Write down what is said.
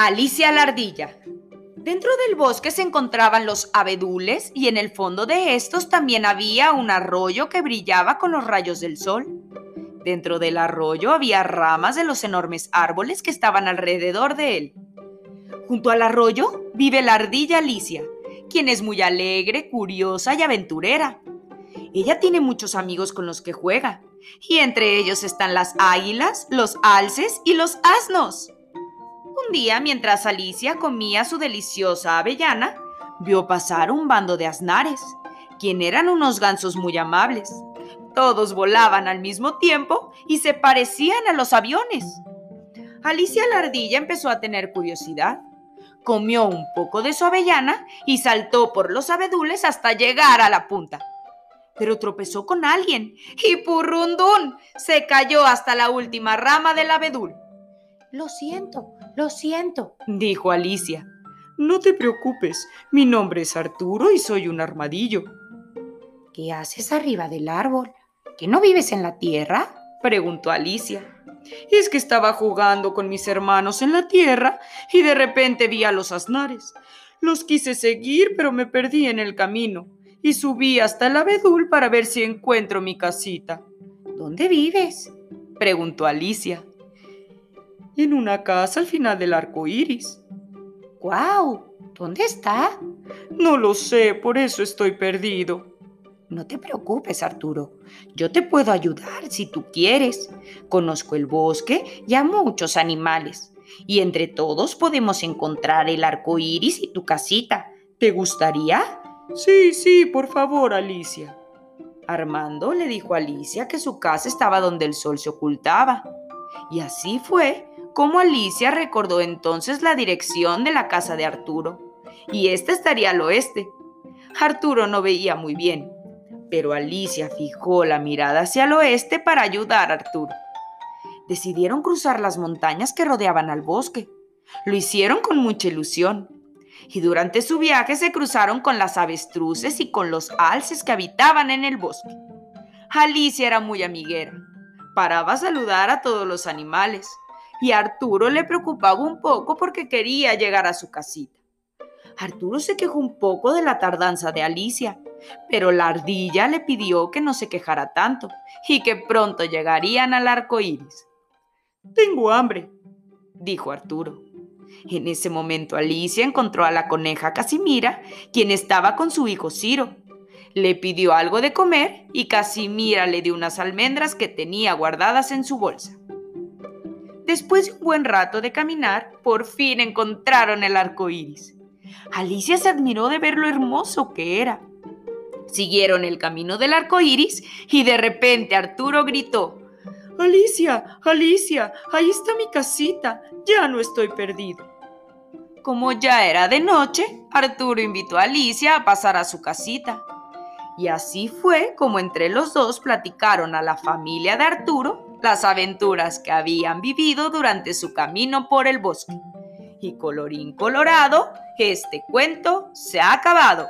Alicia la ardilla. Dentro del bosque se encontraban los abedules y en el fondo de estos también había un arroyo que brillaba con los rayos del sol. Dentro del arroyo había ramas de los enormes árboles que estaban alrededor de él. Junto al arroyo vive la ardilla Alicia, quien es muy alegre, curiosa y aventurera. Ella tiene muchos amigos con los que juega, y entre ellos están las águilas, los alces y los asnos. Un día, mientras Alicia comía su deliciosa avellana, vio pasar un bando de asnares, quien eran unos gansos muy amables. Todos volaban al mismo tiempo y se parecían a los aviones. Alicia la ardilla empezó a tener curiosidad. Comió un poco de su avellana y saltó por los abedules hasta llegar a la punta. Pero tropezó con alguien y purrundún se cayó hasta la última rama del abedul. Lo siento, lo siento, dijo Alicia. No te preocupes, mi nombre es Arturo y soy un armadillo. ¿Qué haces arriba del árbol? ¿Que no vives en la tierra? preguntó Alicia. Es que estaba jugando con mis hermanos en la tierra y de repente vi a los asnares. Los quise seguir, pero me perdí en el camino y subí hasta el abedul para ver si encuentro mi casita. ¿Dónde vives? preguntó Alicia en una casa al final del arco iris. ¡Guau! ¿Dónde está? No lo sé, por eso estoy perdido. No te preocupes, Arturo. Yo te puedo ayudar si tú quieres. Conozco el bosque y a muchos animales. Y entre todos podemos encontrar el arco iris y tu casita. ¿Te gustaría? Sí, sí, por favor, Alicia. Armando le dijo a Alicia que su casa estaba donde el sol se ocultaba. Y así fue como Alicia recordó entonces la dirección de la casa de Arturo, y ésta estaría al oeste. Arturo no veía muy bien, pero Alicia fijó la mirada hacia el oeste para ayudar a Arturo. Decidieron cruzar las montañas que rodeaban al bosque. Lo hicieron con mucha ilusión. Y durante su viaje se cruzaron con las avestruces y con los alces que habitaban en el bosque. Alicia era muy amiguera. Paraba a saludar a todos los animales y Arturo le preocupaba un poco porque quería llegar a su casita. Arturo se quejó un poco de la tardanza de Alicia, pero la ardilla le pidió que no se quejara tanto y que pronto llegarían al arco iris. Tengo hambre, dijo Arturo. En ese momento Alicia encontró a la coneja Casimira, quien estaba con su hijo Ciro. Le pidió algo de comer y Casimira le dio unas almendras que tenía guardadas en su bolsa. Después de un buen rato de caminar, por fin encontraron el arco iris. Alicia se admiró de ver lo hermoso que era. Siguieron el camino del arco iris y de repente Arturo gritó: Alicia, Alicia, ahí está mi casita, ya no estoy perdido. Como ya era de noche, Arturo invitó a Alicia a pasar a su casita. Y así fue como entre los dos platicaron a la familia de Arturo las aventuras que habían vivido durante su camino por el bosque. Y colorín colorado, este cuento se ha acabado.